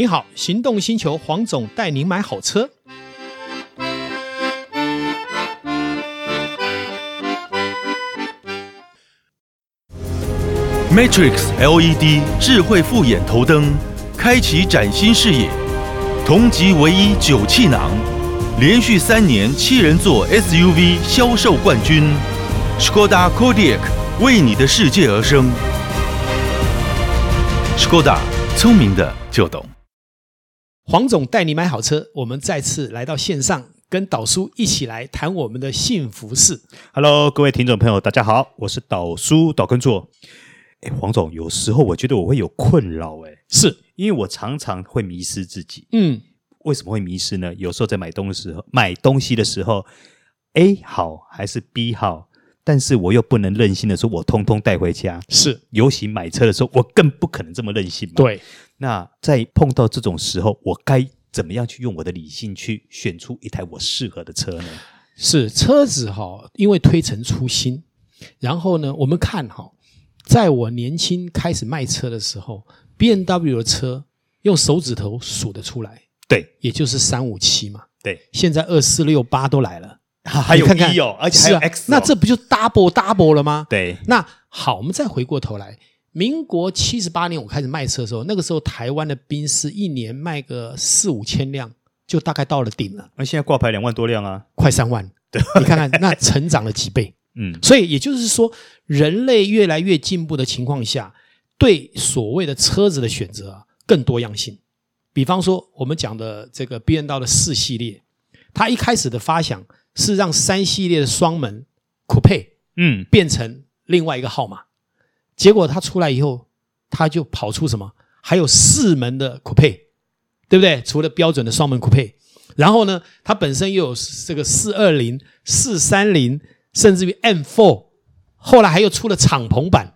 你好，行动星球黄总带您买好车。Matrix LED 智慧复眼头灯，开启崭新视野。同级唯一九气囊，连续三年七人座 SUV 销售冠军。Skoda Kodiaq 为你的世界而生。Skoda 聪明的就懂。黄总带你买好车，我们再次来到线上，跟导叔一起来谈我们的幸福事。Hello，各位听众朋友，大家好，我是导叔导根座。哎，黄总，有时候我觉得我会有困扰，哎，是因为我常常会迷失自己。嗯，为什么会迷失呢？有时候在买东西的时候，买东西的时候，A 好还是 B 好？但是我又不能任性的说，我通通带回家。是，尤其买车的时候，我更不可能这么任性嘛。对。那在碰到这种时候，我该怎么样去用我的理性去选出一台我适合的车呢？是车子哈，因为推陈出新。然后呢，我们看哈，在我年轻开始卖车的时候，B N W 的车用手指头数得出来。对，也就是三五七嘛。对。现在二四六八都来了。还有 E 哦，而且还有 X，、啊、那这不就 double double 了吗？对。那好，我们再回过头来，民国七十八年我开始卖车的时候，那个时候台湾的宾士一年卖个四五千辆，就大概到了顶了。那现在挂牌两万多辆啊，快三万。对，你看看那成长了几倍。嗯，所以也就是说，人类越来越进步的情况下，对所谓的车子的选择啊更多样性。比方说，我们讲的这个 BMW 的四系列，它一开始的发想。是让三系列的双门 Coupe 嗯变成另外一个号码，结果它出来以后，它就跑出什么？还有四门的 Coupe，对不对？除了标准的双门 Coupe，然后呢，它本身又有这个四二零、四三零，甚至于 M4，后来还又出了敞篷版。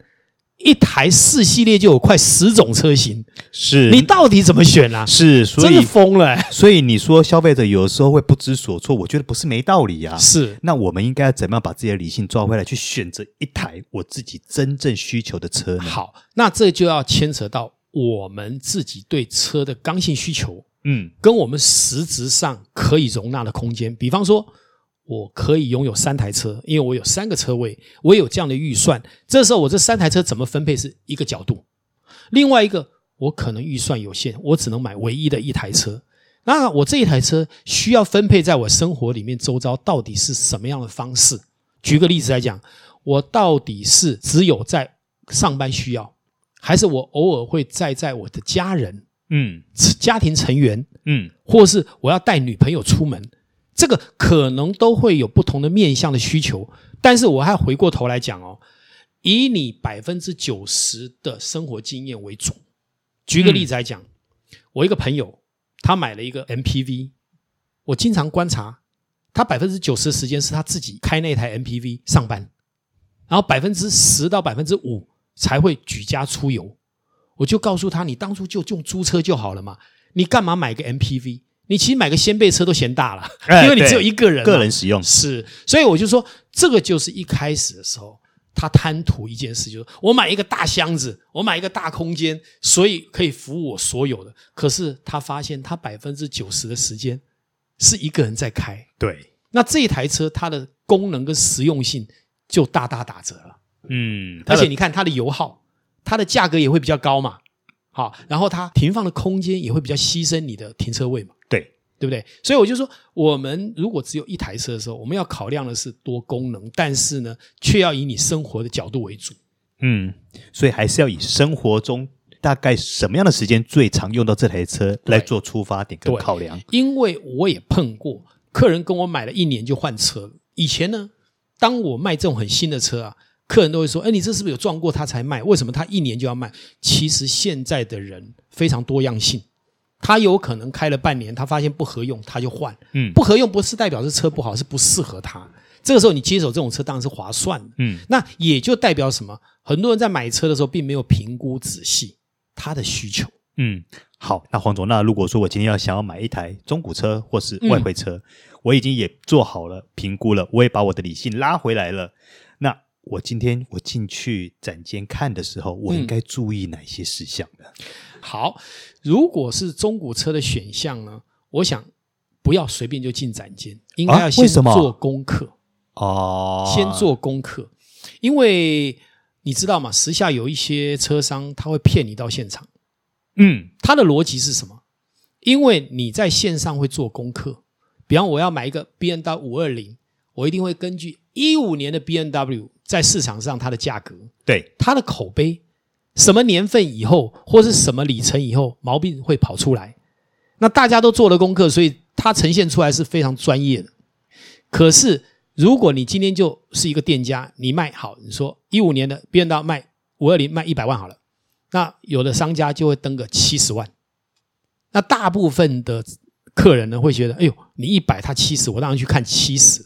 一台四系列就有快十种车型，是你到底怎么选啊？是，所以真的疯了、欸。所以你说消费者有时候会不知所措，我觉得不是没道理、啊。是，那我们应该要怎么样把自己的理性抓回来，去选择一台我自己真正需求的车呢？好，那这就要牵扯到我们自己对车的刚性需求，嗯，跟我们实质上可以容纳的空间，比方说。我可以拥有三台车，因为我有三个车位，我有这样的预算。这时候我这三台车怎么分配是一个角度。另外一个，我可能预算有限，我只能买唯一的一台车。那我这一台车需要分配在我生活里面周遭，到底是什么样的方式？举个例子来讲，我到底是只有在上班需要，还是我偶尔会载载我的家人，嗯，家庭成员，嗯，或是我要带女朋友出门？这个可能都会有不同的面向的需求，但是我还回过头来讲哦，以你百分之九十的生活经验为主。举个例子来讲，我一个朋友他买了一个 MPV，我经常观察他百分之九十的时间是他自己开那台 MPV 上班，然后百分之十到百分之五才会举家出游。我就告诉他，你当初就用租车就好了嘛，你干嘛买个 MPV？你其实买个掀背车都嫌大了，因为你只有一个人，个人使用是，所以我就说，这个就是一开始的时候，他贪图一件事，就是我买一个大箱子，我买一个大空间，所以可以服务我所有的。可是他发现，他百分之九十的时间是一个人在开，对，那这一台车它的功能跟实用性就大大打折了，嗯，而且你看它的油耗，它的价格也会比较高嘛。好，然后它停放的空间也会比较牺牲你的停车位嘛？对，不对？所以我就说，我们如果只有一台车的时候，我们要考量的是多功能，但是呢，却要以你生活的角度为主。嗯，所以还是要以生活中大概什么样的时间最常用到这台车来做出发点跟考量。因为我也碰过客人跟我买了一年就换车了。以前呢，当我卖这种很新的车啊。客人都会说：“哎，你这是不是有撞过他才卖？为什么他一年就要卖？”其实现在的人非常多样性，他有可能开了半年，他发现不合用，他就换。嗯，不合用不是代表是车不好，是不适合他。这个时候你接手这种车当然是划算的。嗯，那也就代表什么？很多人在买车的时候并没有评估仔细他的需求。嗯，好，那黄总，那如果说我今天要想要买一台中古车或是外汇车，嗯，我已经也做好了评估了，我也把我的理性拉回来了。我今天我进去展间看的时候，我应该注意哪些事项呢？嗯、好，如果是中古车的选项呢，我想不要随便就进展间，应该要先做功课哦，先做功课，因为你知道吗？时下有一些车商他会骗你到现场，嗯，他的逻辑是什么？因为你在线上会做功课，比方我要买一个 B N W 五二零，我一定会根据一五年的 BMW。在市场上，它的价格，对它的口碑，什么年份以后，或是什么里程以后，毛病会跑出来。那大家都做了功课，所以它呈现出来是非常专业的。可是，如果你今天就是一个店家，你卖好，你说一五年的 BMW 卖五二零卖一百万好了，那有的商家就会登个七十万。那大部分的客人呢，会觉得，哎呦，你一百，他七十，我当然去看七十。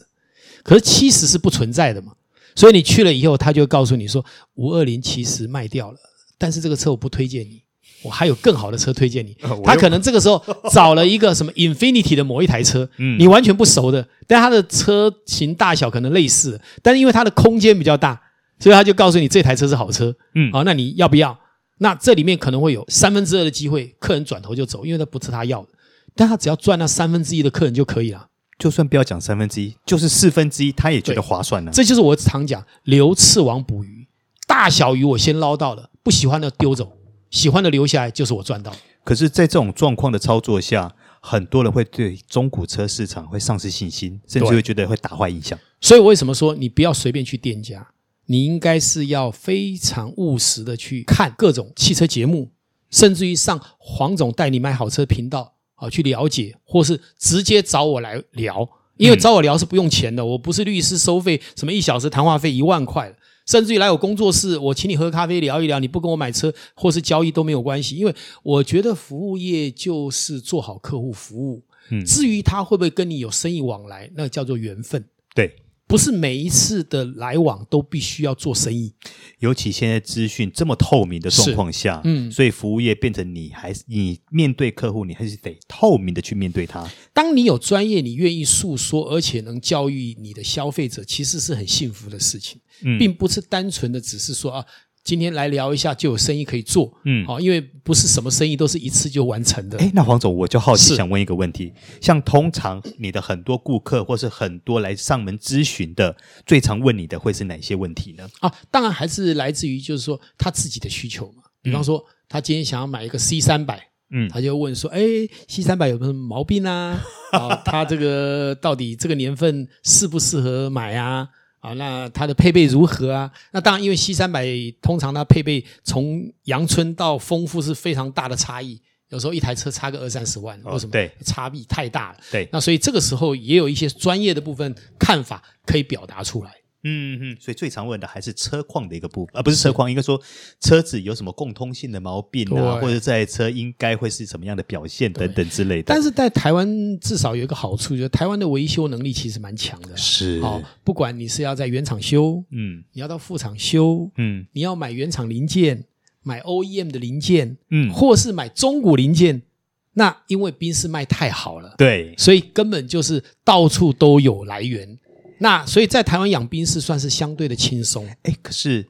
可是七十是不存在的嘛。所以你去了以后，他就告诉你说，五二零其实卖掉了，但是这个车我不推荐你，我还有更好的车推荐你。他可能这个时候找了一个什么 Infinity 的某一台车，你完全不熟的，但他的车型大小可能类似，但是因为它的空间比较大，所以他就告诉你这台车是好车。嗯，好，那你要不要？那这里面可能会有三分之二的机会，客人转头就走，因为他不是他要的，但他只要赚那三分之一的客人就可以了。就算不要讲三分之一，就是四分之一，他也觉得划算了。这就是我常讲，留刺网捕鱼，大小鱼我先捞到了，不喜欢的丢走，喜欢的留下来，就是我赚到。可是，在这种状况的操作下，很多人会对中古车市场会丧失信心，甚至会觉得会打坏印象。所以，我为什么说你不要随便去店家？你应该是要非常务实的去看各种汽车节目，甚至于上黄总带你买好车频道。啊，去了解，或是直接找我来聊，因为找我聊是不用钱的，我不是律师收费，什么一小时谈话费一万块，甚至于来我工作室，我请你喝咖啡聊一聊，你不跟我买车或是交易都没有关系，因为我觉得服务业就是做好客户服务，嗯，至于他会不会跟你有生意往来，那叫做缘分，对。不是每一次的来往都必须要做生意，尤其现在资讯这么透明的状况下，嗯，所以服务业变成你还是你面对客户，你还是得透明的去面对他。当你有专业，你愿意诉说，而且能教育你的消费者，其实是很幸福的事情，嗯，并不是单纯的只是说啊。今天来聊一下，就有生意可以做，嗯，好，因为不是什么生意都是一次就完成的。哎，那黄总，我就好奇想问一个问题，像通常你的很多顾客或是很多来上门咨询的，最常问你的会是哪些问题呢？啊，当然还是来自于就是说他自己的需求嘛。比方说，他今天想要买一个 C 三百，嗯，他就问说，哎，C 三百有没有什么毛病啊？啊，他这个到底这个年份适不适合买啊？啊，那它的配备如何啊？那当然，因为 C 三百通常它配备从阳春到丰富是非常大的差异，有时候一台车差个二三十万，为什么？对，差别太大了。对，那所以这个时候也有一些专业的部分看法可以表达出来。嗯嗯，所以最常问的还是车况的一个部分，而、啊、不是车况，应该说车子有什么共通性的毛病啊，或者这台车应该会是什么样的表现等等之类的。但是在台湾至少有一个好处，就是台湾的维修能力其实蛮强的。是，哦，不管你是要在原厂修，嗯，你要到副厂修，嗯，你要买原厂零件，买 OEM 的零件，嗯，或是买中古零件，那因为宾士卖太好了，对，所以根本就是到处都有来源。那所以在台湾养兵是算是相对的轻松，哎，可是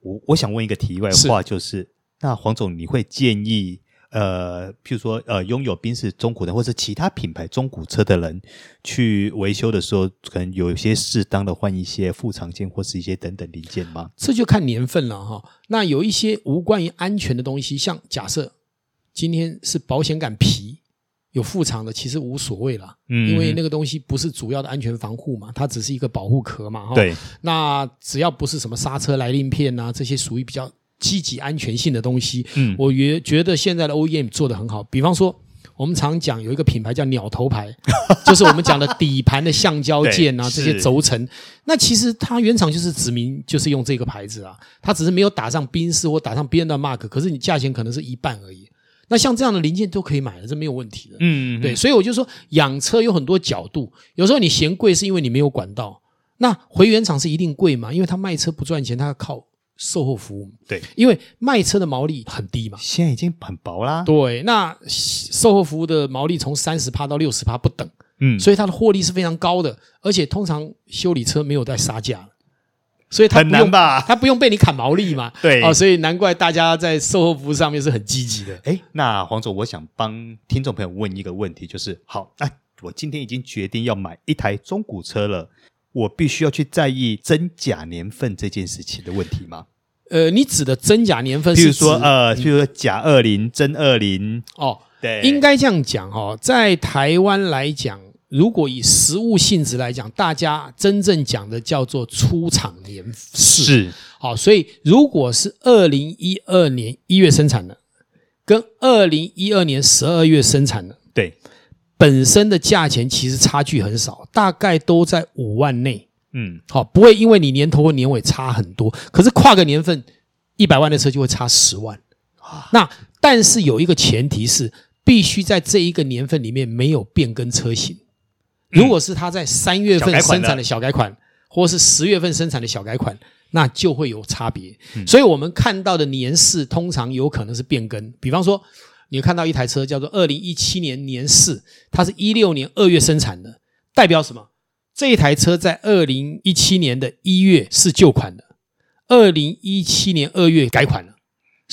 我我想问一个题外话，就是，是那黄总，你会建议呃，譬如说呃，拥有宾士中古的或者其他品牌中古车的人去维修的时候，可能有一些适当的换一些副厂件或是一些等等零件吗？这就看年份了哈。那有一些无关于安全的东西，像假设今天是保险杆皮。有副厂的其实无所谓啦，嗯，因为那个东西不是主要的安全防护嘛，它只是一个保护壳嘛，哈。对。那只要不是什么刹车来令片啊，这些属于比较积极安全性的东西，嗯，我觉觉得现在的 OEM 做得很好。比方说，我们常讲有一个品牌叫鸟头牌，就是我们讲的底盘的橡胶件啊，这些轴承。那其实它原厂就是指明就是用这个牌子啊，它只是没有打上宾士或打上别人的 mark，可是你价钱可能是一半而已。那像这样的零件都可以买了，这没有问题的。嗯，对，所以我就说养车有很多角度，有时候你嫌贵是因为你没有管道。那回原厂是一定贵嘛？因为他卖车不赚钱，他要靠售后服务。对，因为卖车的毛利很低嘛，现在已经很薄啦。对，那售后服务的毛利从三十趴到六十趴不等。嗯，所以它的获利是非常高的，而且通常修理车没有在杀价。所以它不用很难吧？它不用被你砍毛利嘛？对哦，所以难怪大家在售后服务上面是很积极的。哎，那黄总，我想帮听众朋友问一个问题，就是好，那我今天已经决定要买一台中古车了，我必须要去在意真假年份这件事情的问题吗？呃，你指的真假年份是，比如说呃，比如说假二零、真二零哦，对，应该这样讲哦，在台湾来讲。如果以实物性质来讲，大家真正讲的叫做出厂年式，是。好，所以如果是二零一二年一月生产的，跟二零一二年十二月生产的，对，本身的价钱其实差距很少，大概都在五万内，嗯，好，不会因为你年头或年尾差很多，可是跨个年份，一百万的车就会差十万。啊，那但是有一个前提是，必须在这一个年份里面没有变更车型。如果是他在三月份生产的小改款，或是十月份生产的小改款，那就会有差别。所以我们看到的年式通常有可能是变更。比方说，你看到一台车叫做二零一七年年式，它是一六年二月生产的，代表什么？这一台车在二零一七年的一月是旧款的，二零一七年二月改款了。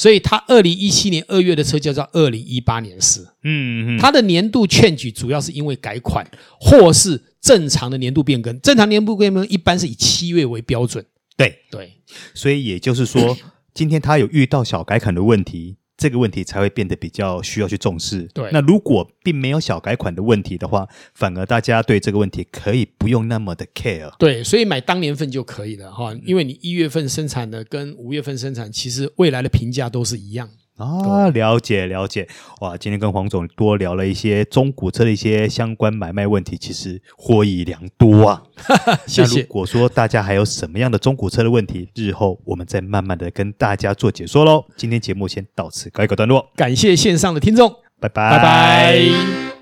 所以，它二零一七年二月的车叫做二零一八年式。嗯嗯，它的年度 change 主要是因为改款，或是正常的年度变更。正常年度变更一般是以七月为标准。对对，所以也就是说，今天他有遇到小改款的问题。这个问题才会变得比较需要去重视。对，那如果并没有小改款的问题的话，反而大家对这个问题可以不用那么的 care。对，所以买当年份就可以了哈，因为你一月份生产的跟五月份生产，其实未来的评价都是一样。啊，了解了解，哇！今天跟黄总多聊了一些中古车的一些相关买卖问题，其实获益良多啊。谢谢。如果说大家还有什么样的中古车的问题，日后我们再慢慢的跟大家做解说喽。今天节目先到此告一个段落，感谢线上的听众，拜拜拜拜。